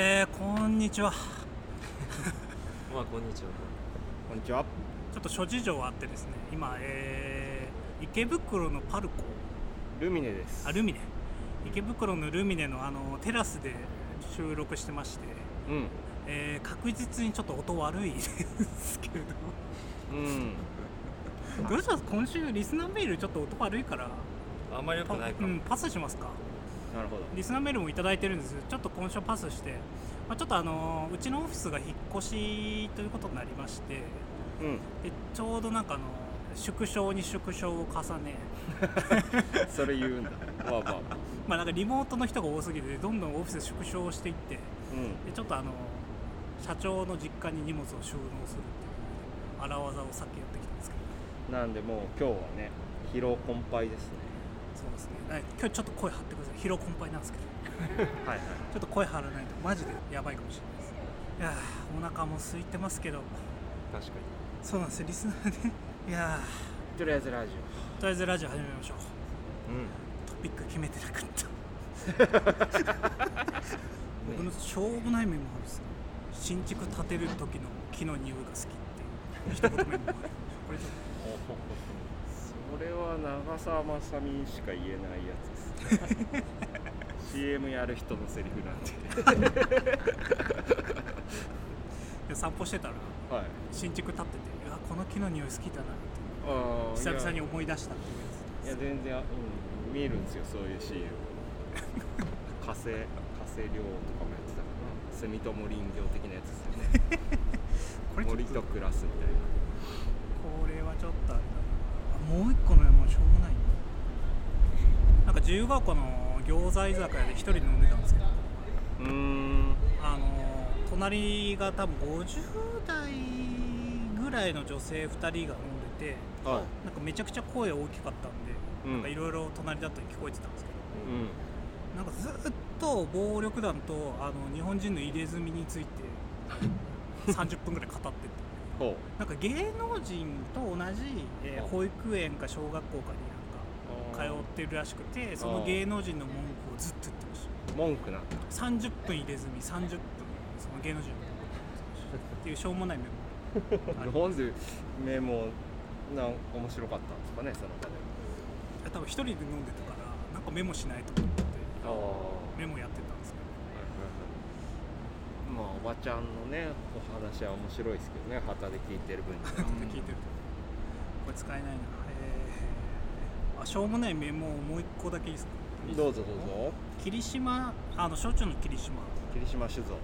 えー、こんにちは。まあこんにちは。こんにちは。ちょっと諸事情あってですね今、えー、池袋のパルコ。ルミネです。あルミネ。池袋のルミネのあのテラスで収録してまして、うん。えー確実にちょっと音悪いですけど。うん。どうします？今週リスナーメールちょっと音悪いから。あんまり良くないかも、うん、パスしますか？なるほど。リスナーメールもいただいてるんです。ちょっと今週パスして、まあ、ちょっとあのうちのオフィスが引っ越しということになりまして。うん。でちょうどなんかあの縮小に縮小を重ね。それ言うんだ。わあわあ。まあなんかリモートの人が多すぎてどんどんオフィス縮小していって。でうん。ちょっとあの社長の実家に荷物を収納するっていう荒技をさっきやってきたんですけど。なんでもう今日はね疲労困憊ですねですね。はい。今日ちょっと声張ってください。疲労困憊なんですけど。はいはい。ちょっと声張らないとマジでやばいかもしれないです。いやーお腹も空いてますけど。確かに。そうなんですよ。リスナーで。いやとりあえずラジーとりあえずラジオ始めましょう。うん。トピック決めてなかった。僕のしょうもないメモあるんです。よ新築建てる時の木の匂いが好きっていう一言メモがある。これちょっオそれは長澤まさみしか言えないやつです。CM やる人のセリフなんでと散歩してたら。はい。新築建っててうわこの木の匂い好きだなって。久々にい思い出したっていうやつやいや全然、うん、見えるんですよそういう CM 火星 火星寮とかもやってたかな 住友林業的なやつですよね。森とと暮らすみたいな。これはちょっとあれだな。あもう一個のメモしょうもない。ななんか自由が丘の餃子居酒屋で一人で飲んでたんですけど。うーんあの隣が多分50代ぐらいの女性2人が飲んでてはなんかめちゃくちゃ声大きかったんで、うん。なんかいろいろ隣だったり聞こえてたんですけど。い、うん。なんかずっと暴力団とあの日本人の入れ墨について 30分ぐらい語ってて。ほなんか芸能人と同じ、えーあ保育園か小学校かになんか通ってるらしくてその芸能人の文句をずっと言ってました。文句な。んだ30分入れ墨30分その芸能人のっていうしょうもないメモ。なんでメモなん面白かったんですかねその場で。多分一人で飲んでたからなんかメモしないと思ってメモやってたおばちゃんのねお話は面白いですけどね旗で聞いてる分には。ど聞いてる。とこれ使えないな。えー、あしょうもないメモをもう一個だけいいですか？どうぞどうぞ。霧島あの焼酎の霧島。霧島酒造。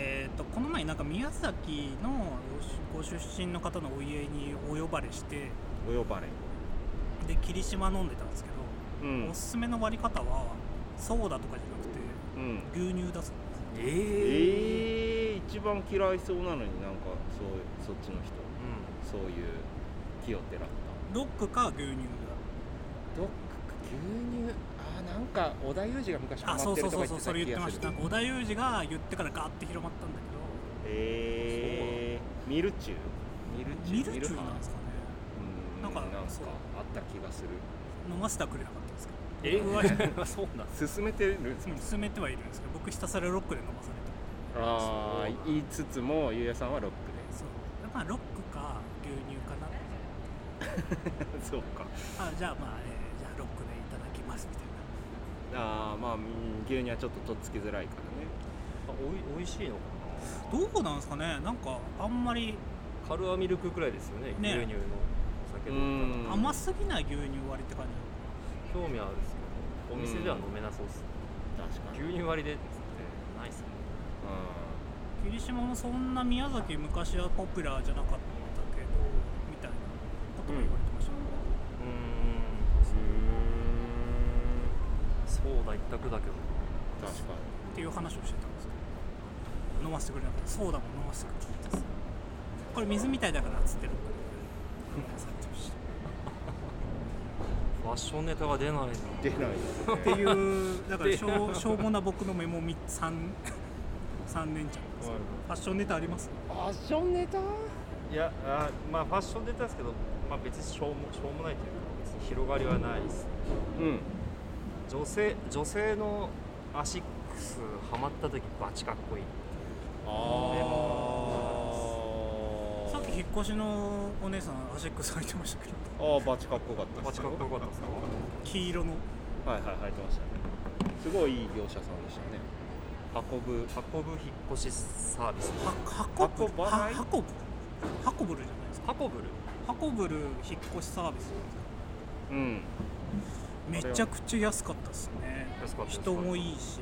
えー、とこの前なんか宮崎のご出身の方のお家にお呼ばれしてお呼ばれ。で霧島飲んでたんですけど、うん。おすすめの割り方はソーダとかじゃなくてうん。牛乳だそうえええー、一番嫌いそうなのになんかそうそっちの人。うん。そういう気をてらった。ロックか牛乳ドック牛乳？あーなんか織田裕二が昔ハマあそうってるとか言ってたそうそうそうそれ言ってました。織田裕二が言ってからガーって広まったんだけえー、ミルチュー？ミルチュー？どミルチューなんですかね。うんなんかなんかあった気がする。飲ませてはくれなかったんですけどえ僕はそうなん進めてるんですか？進めてはいるんですけど僕ひたすらロックで飲まされてああ言いつつもゆうやさんはロックそう。まあロックか牛乳かなで そうか。あじゃあまあ、えーじゃあロックでいただきますみたいな。ああまあうん牛乳はちょっととっつきづらいからね。あおいおいしいのかどうなんですかね？なんかあんまりなカルアミルクくらいですよねね。牛乳の酒う飲ん。甘すぎない牛乳割りって感じ興味あるんですけどお店では飲めなそうっす、確かに。牛乳割りでっつってないっすね霧島もそんな宮崎昔はポピュラーじゃなかったけどみたいなことも言われてました、ね。うーん。うそうだ一択だけど。確かっていう話をしてたんですけど。飲ませてくれなかった。ソーダも飲ませてくれなかったです。これ水みたいだからっつってロックで飲まさファッションネタが出ないな。に出ない。っていうだから しょうしょうもな僕のメモ 3, 三三年ちゃんですけどファッションネタあります？ファッションネタ？いやあまあファッションネタですけど、まあ、別にしょうもしょうもないというか別に広がりはないです。うん。女性女性の足クスハマった時バチかっこいい。あさっき引っ越しのお姉さんアシックス履いてましたけどあーバチかっこよかったバチかっこよかったですか黄色のはいはい履いてましたねすごいいい業者さんでしたね運ぶ運ぶ引っ越しサービスは運ぶ運ばないは運ぶ運ぶるじゃないですかハコブル運ぶる引っ越しサービスうんめちゃくちゃ安かったですね安かったです人もいいし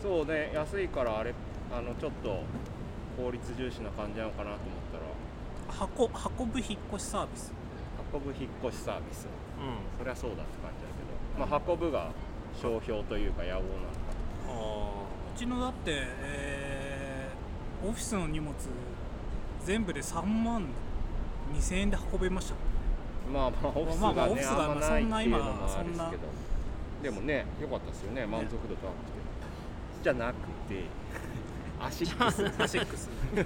そうね安いからあれあのちょっと効率重視な感じなのかなと思ったら運運ぶ引っ越しサービス。運ぶ引っ越しサービス。うん。そりゃそうだって感じだけど、まあ、運ぶが商標というか野望なのか。あうちのだって、えーオフィスの荷物全部で3万2000円で運べました。まあまあオフィスがね、まあまあオフィスがあんまないっていうのもそんなですけどでもね良かったですよね満足度高くて、じゃなくて。アシックス。アシックス。あ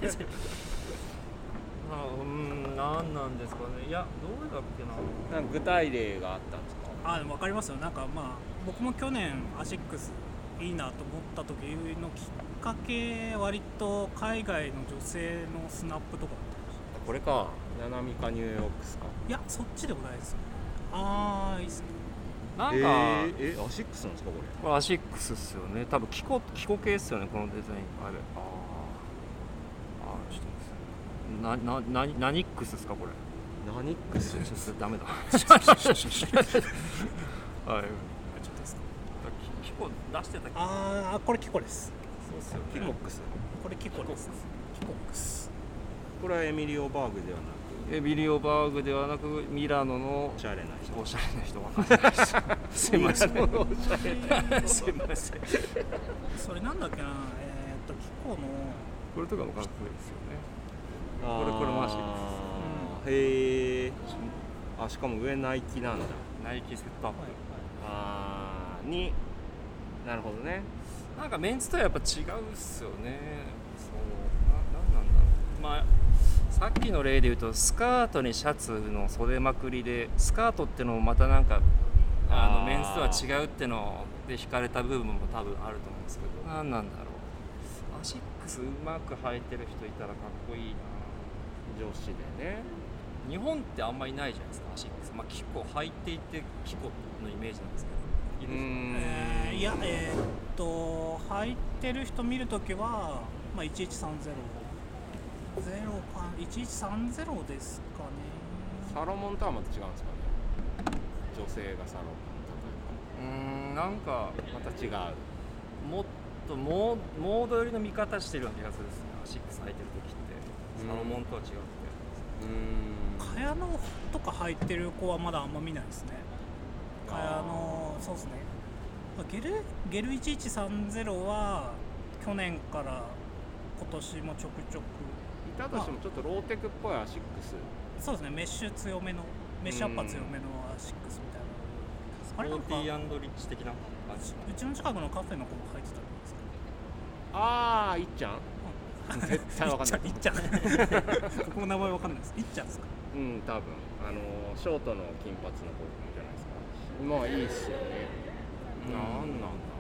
うんなんなんですかね。いやどうだっけな。なんか具体例があったんですか？あでも分かりますよ。なんかまあ僕も去年アシックスいいなと思った時のきっかけ割と海外の女性のスナップとかだったんですよ。これかナナミかニューヨークスか？いやそっちでもないですよ。ああいいっすね。なんか、えー、えアシックスなんですかこれ？これアシックスっすよね。多分キコキコ系っすよねこのデザイン。あれ。あななな何ックスですかこれ？ナニックス？ちょっとダメだ。はい。ちょっとキキコ出してたああこれキコです。そうっすよね。キコックス。これキコですキコックス。これはエミリオバーグではなえビリオバーグではなくミラノのくおしゃれな人。おしゃれな人。わかんないです。すいません。すいません。それなんだっけな。えーっとキコのこれとかもかっこいいですよねこれこれもアシックス、へえ、あ、しかも上ナイキなんだ。ナイキセットアップ、あー。になるほどね。なんかメンズとはやっぱ違うっすよね。そう。ななんなんだろう。まあさっきの例で言うとスカートにシャツの袖まくりでスカートってのもまたなんかあのメンズとは違うってので惹かれた部分も多分あると思うんですけど。何なんだろう。アシックスうまく履いてる人いたらかっこいいな。女子でね。日本ってあんまりないじゃないですかアシックス。まあキコ履いていてキコのイメージなんですけど。いいですかん。えーいやえーっと履いてる人見るときは、まあ、1130ゼロか1130ですかね。サロモンとはまた違うんですかね。女性がサロうーんなんかモンまた違う。もっとモーモード寄りの見方してるような気がするですねアシックス履いてる時ってサロモンとは違って。うーん茅ノとか履いてる子はまだあんま見ないですね。茅野そうですね。まあゲルゲル1130は去年から今年もちょくちょく。いたとしてもちょっとローテクっぽいアシックス。そうですね。メッシュ強めのメッシュアッパー強めのアシックスみたいな。スポーティーリッチ的な感じ。うちの近くのカフェの子も履いてたんですああいっちゃん？絶対わかんない。いっちゃんいっちゃん僕も名前わかんないです。いっちゃんですか？うん多分あのショートの金髪の子じゃないですか。まあいいっすよねなんなんだ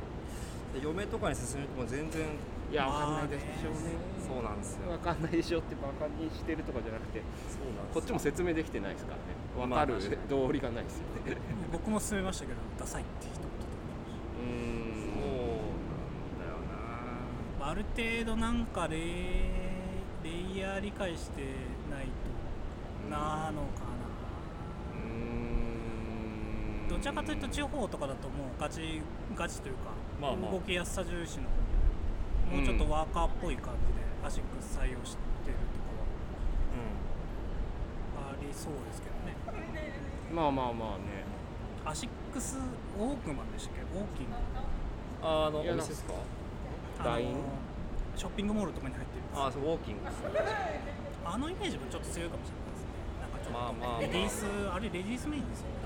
で嫁とかに勧めても全然いやまあわかんないでしょうね。そうなんですよわかんないでしょってバカにしてるとかじゃなくて。そうなんこっちも説明できてないですからね。わまあかる道理がないですよね。僕も勧めましたけどダサいって一言うーんある程度なんかレイレイヤー理解してないとなのかうーん。などちらかというと地方とかだともうガチガチというか、まあまあ。動きやすさ重視のもうちょっとワーカーっぽい感じでアシックス採用してるところはありそうですけどね。まあまあまあね。アシックスウォークマンでしたっけ？ウォーキング。あのお店ですか？あのラインショッピングモールとかに入ってるやつあそうウォーキングですね。あのイメージもちょっと強いかもしれないですね。なんかちょっと、まあまあまあ。レディースあれレディースメインですよね。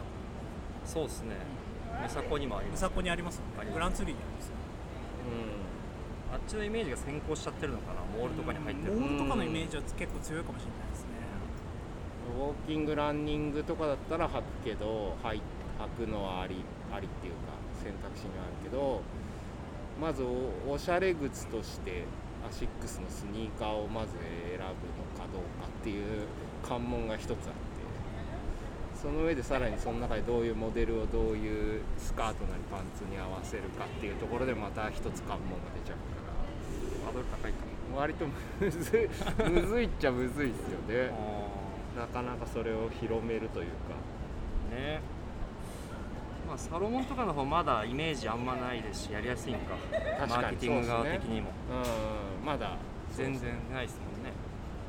そうですね。メサコにもあります。ムサコにあります。よねグランツリーにありますよ。うあっちのイメージが先行しちゃってるのかな。モールとかに入ってる。モールとかのイメージは結構強いかもしれないですね。ん。ウォーキングランニングとかだったら履くけど履い履くのはありありっていうか選択肢にはあるけどまずおおしゃれ靴としてアシックスのスニーカーをまず選ぶのかどうかっていう関門が一つあってその上でさらにその中でどういうモデルをどういうスカートなりパンツに合わせるかっていうところでまた一つ関門が出ちゃうから。ハー。ドル高いか割とむずいむずいっちゃむずいですよね。あなかなかそれを広めるというか。ーねまあサロモンとかの方まだイメージあんまないですしやりやすいんか。確かに。マーケティング側的にも、うんまだ。全然ないですもんね。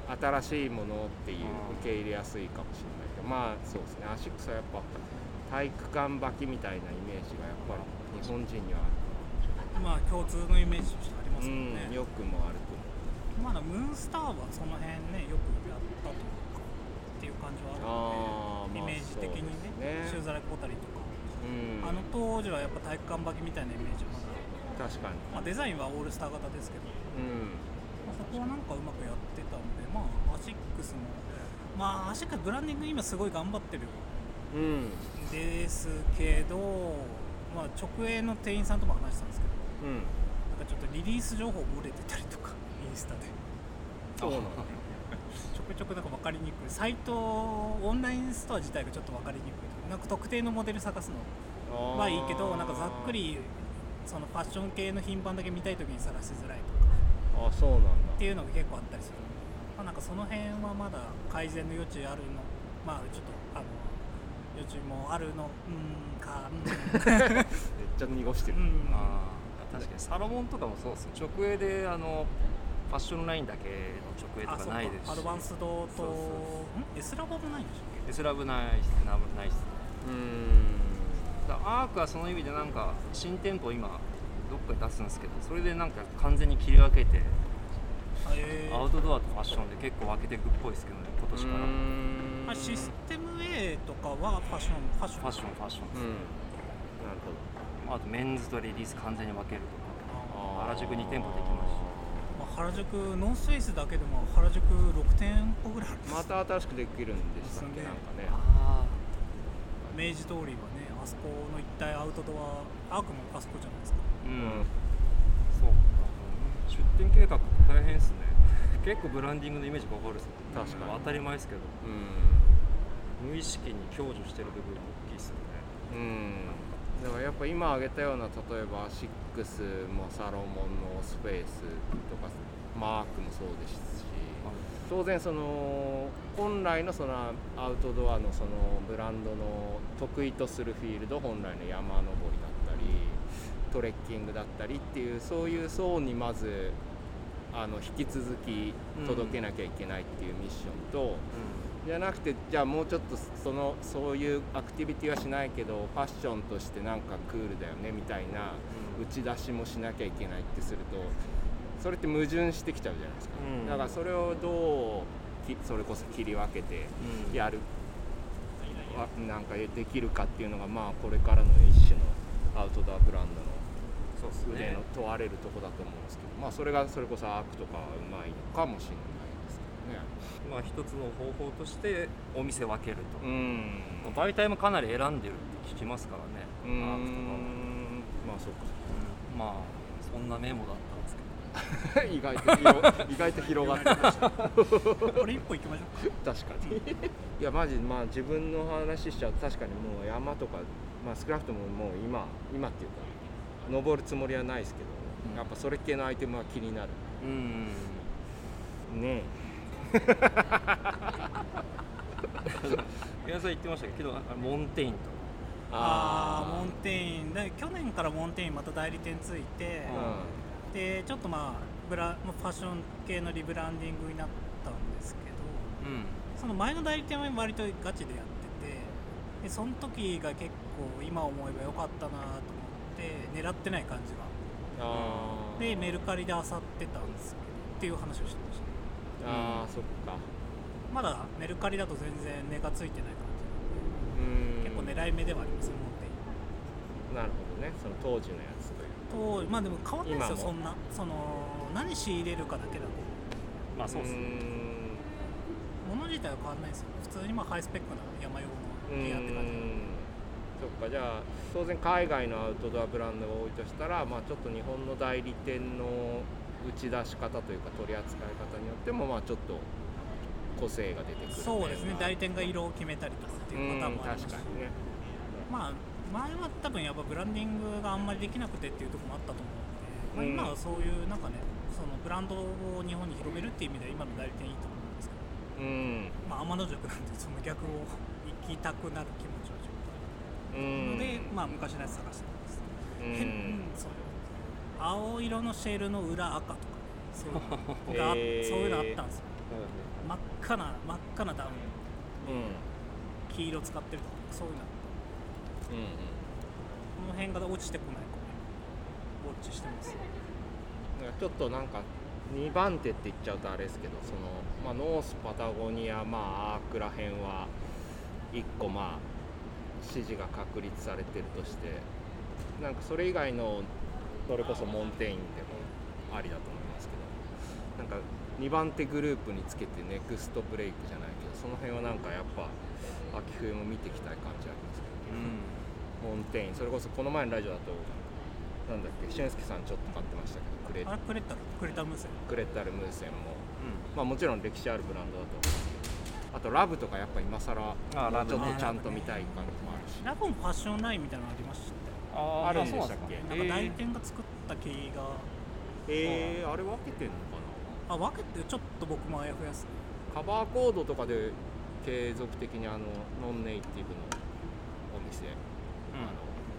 新しいものっていううん。受け入れやすいかもしれないけど。まあそうですね。アシックスはやっぱ体育館履きみたいなイメージがやっぱり日本人にはあまあ共通のイメージとしてありまるすもんね、うんよくもあるとまだムーンスターはその辺ねよくやったというかっていう感じはあるので、イメージ的にねね。シューズライコタリとか、うんあの当時はやっぱ体育館履きみたいなイメージはまだ、確かに。まあ、デザインはオールスター型ですけど、うん。まあ、そこはなんかうまくやってたんでまあアシックスもまあアシックスブランディング今すごい頑張ってる。うん。ですけど、まあ、直営の店員さんとも話したんですけど。うん。なんかちょっとリリース情報漏れてたりとかインスタで。そうなの。ちょくちょくなんか分かりにくい。サイトオンラインストア自体がちょっと分かりにくいなんか特定のモデル探すのはいいけどなんかざっくりそのファッション系の品番だけ見たい時に探しづらいとか。あそうなんだ。っていうのが結構あったりするまあなんかその辺はまだ改善の余地あるの。まあちょっとあの余地もあるの。うんかうん。めっちゃ濁してる、うん。あー。確かに。サロモンとかもそうです。直営であのファッションラインだけの直営とかか。ないですし。アドバンスドとそうそうん？エスラボもないんでしょエスラブないっす。なないっすうん。だアークはその意味でなんか新店舗今どっかに出すんですけどそれでなんか完全に切り分けてアウトドアとファッションで結構分けていくっぽいですけどね今年から。まあ、システム A とかはファッション。ファッションファッション。ファッションうん。なるほど。まああとメンズとレディース完全に分けるとか。あ原宿に店舗できますし。まあ、原宿ノースフェイスだけでも原宿6店舗ぐらいあるんです。また新しくできるんでしたっけ？なんかね。あ明治通りはねあそこの一帯アウトドアアークもあそこじゃないですか。あうん、うんそうか。出店計画って大変ですね。結構ブランディングのイメージが分かるっすね。確かに。当たり前ですけど。うん。無意識に享受してる部分が大きいっすよね。うん。だからやっぱ今挙げたような例えばアシックスもサロモンのスペースとかマークもそうですし当然その本来のそのアウトドアのそのブランドの得意とするフィールド本来の山登りだったりトレッキングだったりっていうそういう層にまずあの引き続き届けなきゃいけないっていうミッションと、じゃなくてじゃあもうちょっとそのそういうアクティビティはしないけどファッションとしてなんかクールだよねみたいなうん。打ち出しもしなきゃいけないってするとそれって矛盾してきちゃうじゃないですか、うん。だからそれをどうきそれこそ切り分けてうん。やる、わなんかできるかっていうのがまあこれからの一種のアウトドアブランドの腕の問われるとこだと思うんですけど、まあそれがそれこそアークとかはうまいのかもしれないですけどね。まあ一つの方法としてお店分けると、うん。媒体もかなり選んでるって聞きますからね。アークとかまあそうか。うん。まあそんなメモだ 意外と広意外と広がってました。これ一歩行きましょうか。確かに。いやマジまあ自分の話しちゃうと確かにもう山とか、まあ、少なくとももう今今っていうか登るつもりはないですけど、うん。やっぱそれ系のアイテムは気になる。うんね宮さん言ってましたけどあモンテインとああモンテイン。で去年からモンテインまた代理店ついて、うでちょっとまあブラまあファッション系のリブランディングになったんですけどうん。その前の代理店は割とガチでやっててでその時が結構今思えば良かったなと思って狙ってない感じが。んあー。でメルカリで漁ってたんですけどっていう話をしてました。あーそっか。まだメルカリだと全然値がついてない感じうん。結構狙い目ではありますねモンテインなるほどね。その当時のやつというとまあでも変わんないですよそんな。その何仕入れるかだけだと。まあそうっすね。ん。物自体は変わんないですよ。普通にまあハイスペックな山用のギアって感じそっかじゃあ当然海外のアウトドアブランドが多いとしたら、まあ、ちょっと日本の代理店の打ち出し方というか取り扱い方によってもまあちょっと個性が出てくるそうですね。代理理店が色を決めたりとかっていうパターンもありますし。ね。まあ前は多分やっぱブランディングがあんまりできなくてっていうところもあったと思うので、まあ、今はそういうなんかねそのブランドを日本に広めるっていう意味では今の代理店いいと思うんですけどうん。まあ天の塾なんでその逆を行きたくなる気持ちはちょっとあうんるので、まあ昔のやつ探してます、うん。変うんそう青色のシェルの裏赤とかねそういうのがそういうのあったんですよ。真っ赤な真っ赤なダウン。うん。黄色使ってるとかそういうのこの辺が落ちてこないかウォッチしてますちょっとなんか2番手って言っちゃうとあれですけどその、まあ、ノースパタゴニアまあアークら辺は1個まあ支持が確立されてるとしてなんかそれ以外のそれこそモンテインでもありだと思いますけどなんか2番手グループにつけてネクストブレイクじゃないけどその辺はなんかやっぱ秋冬も見ていきたい感じありますけど、モンテインそれこそこの前のラジオだとなんだっけ俊介さんちょっと買ってましたけどクレあれクレタルクレタル無線クレッタルムーセンも、まあ、もちろん歴史あるブランドだと。思うんですけどあとラブとかやっぱ今更あラブね。ちょっとちゃんと見たい感じもあるし、ラボンファッションラインみたいなのありましたよ。ああるんでしたっけ？なんか？代理店が作った木が。えー、あれ分けてんのかあ分けてちょっと僕もあやふやっすカバーコードとかで継続的にあのノンネイティブのお店、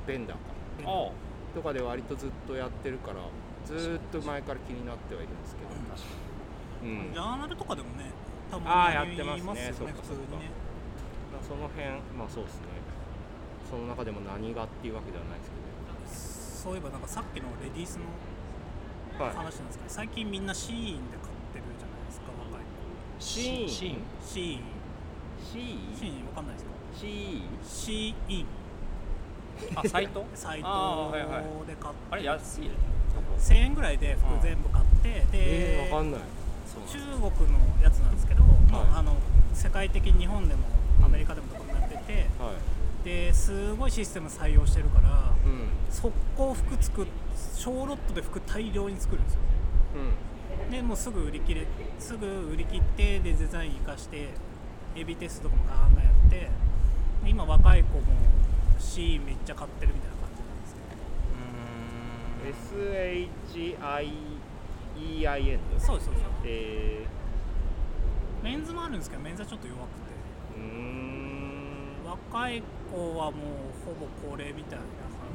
ベンダーか。あとかで割とずっとやってるからずーっと前から気になってはいるんですけど、うん、ジャーナルとかでもねたあまにーやってますね。言いますよそうかね普通にね。その辺まあそうですね。その中でも何がっていうわけではないですそういえばなんかさっきのレディースのけどはい。話なんですけど、最近みんなシーインで買ってるじゃないですか若い子。シーン？シーン。シーイン？シーシーイン？わかんないですか？シー？シーインあサイト？サイトで買って。あれ安いね。1000円ぐらいで服全部買ってで、えー、わかんない。中国のやつなんですけど、もうはい。あの世界的に日本でもアメリカでもどこでもやっててはい。ですごいシステム採用してるからうん。速攻服作っ小ロットで服大量に作るんですよ。うん。でもうすぐ売り切れすぐ売り切ってでデザイン生かしてエビテストとかもガーンガンやってで今若い子も C めっちゃ買ってるみたいな感じなんですけど。SHIEIN そうです。そうですえメンズもあるんですけどメンズはちょっと弱くて。ー、うーん若い子はもうほぼこれみたいな。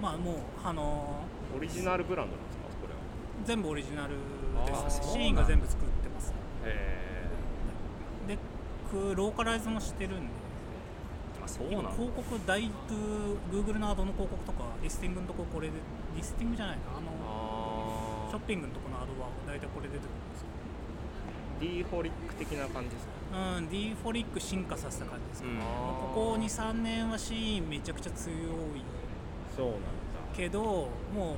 まあもうあのオリジナルブランドなんですか？これは。全部オリジナルあです。ー。シーンが全部作ってます。へでくローカライズもしてるんであそうなの？今広告だいぶ Google のアドの広告とかリスティングのとここれでリスティングじゃないな。あのあショッピングのとこのアドは大体これ出てくるんですよ。D ホリック的な感じですか？うん D フォリック進化させた感じですかね、うん。ここ23年はシーンめちゃくちゃ強い。そうなんだ。けどもう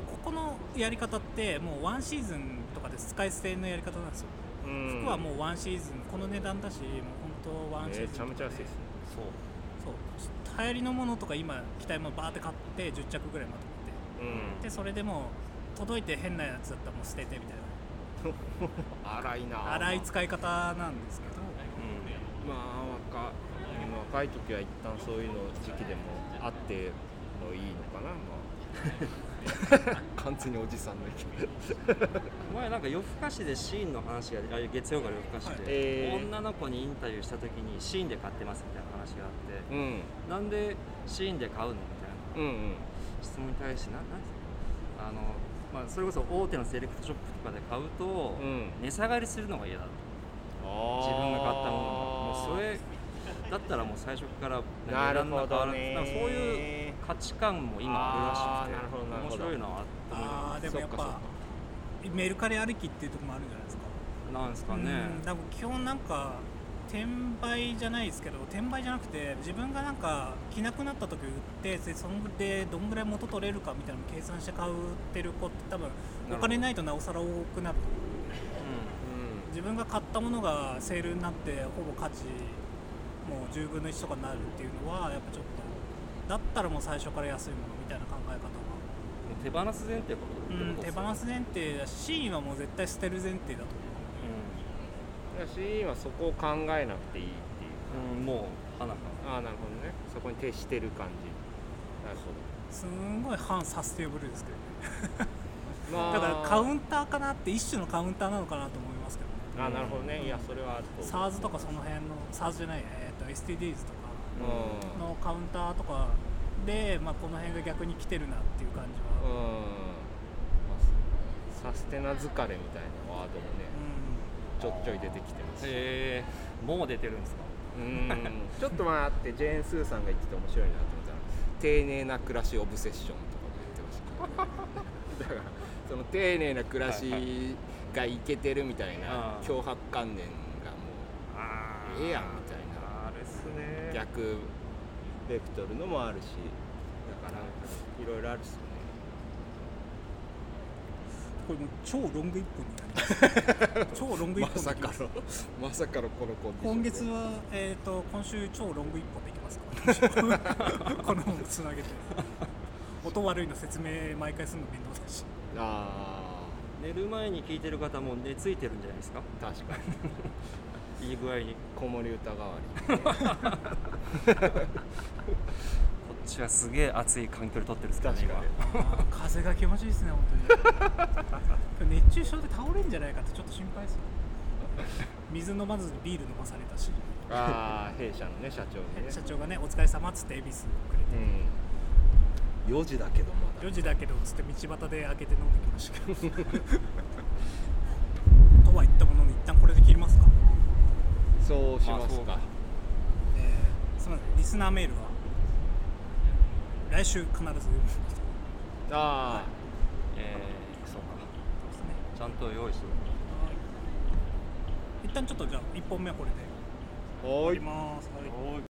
ここのやり方ってもうワンシーズンとかで使い捨てのやり方なんですよ、うん。服はもうワンシーズンこの値段だしもう本当ワンシーズンめちゃめちゃ安いですね。そう流行りのものとか今着たいものバーって買って10着ぐらいまとめうん。てでそれでもう届いて変なやつだったらもう捨ててみたい 荒いなな荒い使い方なんですけど。まあ若若い時は一旦そういうの時期でもあってもいいのかなまあ 完全におじさんの意見。前なんか夜更かしでシーンの話があ月曜から夜更かしで、えー。女の子にインタビューした時にシーンで買ってますみたいな話があって、うん。なんでシーンで買うのみたいな。うんうん。質問に対してななんあの、まあ、それこそ大手のセレクトショップとかで買うと、うん。値下がりするのが嫌だと。自分が買ったものが。もうそれだったらもう最初から値段が変わらずなんかそういうね価値観も今あるらしくて面白いなと思いあーでもやっぱメルカリ歩きっていうところもあるんじゃないですか。なんですかね。うん基本なんか転売じゃないですけど転売じゃなくて自分がなんか着なくなった時売ってでそんでどんぐらい元取れるかみたいなの計算して買うってる子って多分お金ないとなおさら多くなる。うん。自分が買ったものがセールになってほぼ価値もう10分の1とかになるっていうのはやっぱちょっとだったらもう最初から安いものみたいな考え方は。手放す前提ってことうん、手ってこと放す前提だしシーンはもう絶対捨てる前提だと思いやシーンはそこを考えなくていいっていううん、うん、もう花かああなるほどね。そこに徹してる感じ。なるほうすんごい反サステイブルですけどね。ど まだからカウンンターかなって一種のカウンターなのかなと思いますけどね。ああなるほどね。いやそれはあると SARS とかその辺の SARS じゃない、えー、と STDs とかうんのカウンターとかで、まあ、この辺が逆に来てるなっていう感じうん。は、まあサステナ疲れみたいなワードもねちょっちょい出てきてますし。へえもう出てるんですか？うん。ちょっと待ってジェーン・スーさんが言ってて面白いなと思ったら丁寧な暮らしオブセッションとかも言ってました、だからその丁寧な暮らしがいけてるみたいな脅迫観念がもあうええやんみたいな逆ベクトルのもあるしだからいろいろあるっすよね。これもう超ロング一本になります。超ロング一本ます。のまさかのこのコン今月は、えー、と今週超ロング一本でいきますか。この本つなげて。音悪いの説明毎回するの面倒だし。あ寝る前に聞いてる方も寝ついてるんじゃないですか。あ確かにいい具合に子守歌代わり。こっちはすげえ暑い環境で撮ってるんですからね確かに。あー風が気持ちいいですね本当に。熱中症で倒れんじゃないかってちょっと心配ですよ水飲まずにビール飲まされたし。ああ弊社のね社長にね。社長がねお疲れ様っつって恵比寿くれて。うん。4時だけどまだ。4時だけどつって道端で開けて飲んできましたけど。とは言ったものの一旦これで切りますかそうしますか。えーすみません。リスナーメールは来週必ず読むああえー、そうか。ですね。ちゃんと用意して一旦ちょっとじゃあ1本目はこれで。はい。ます、はい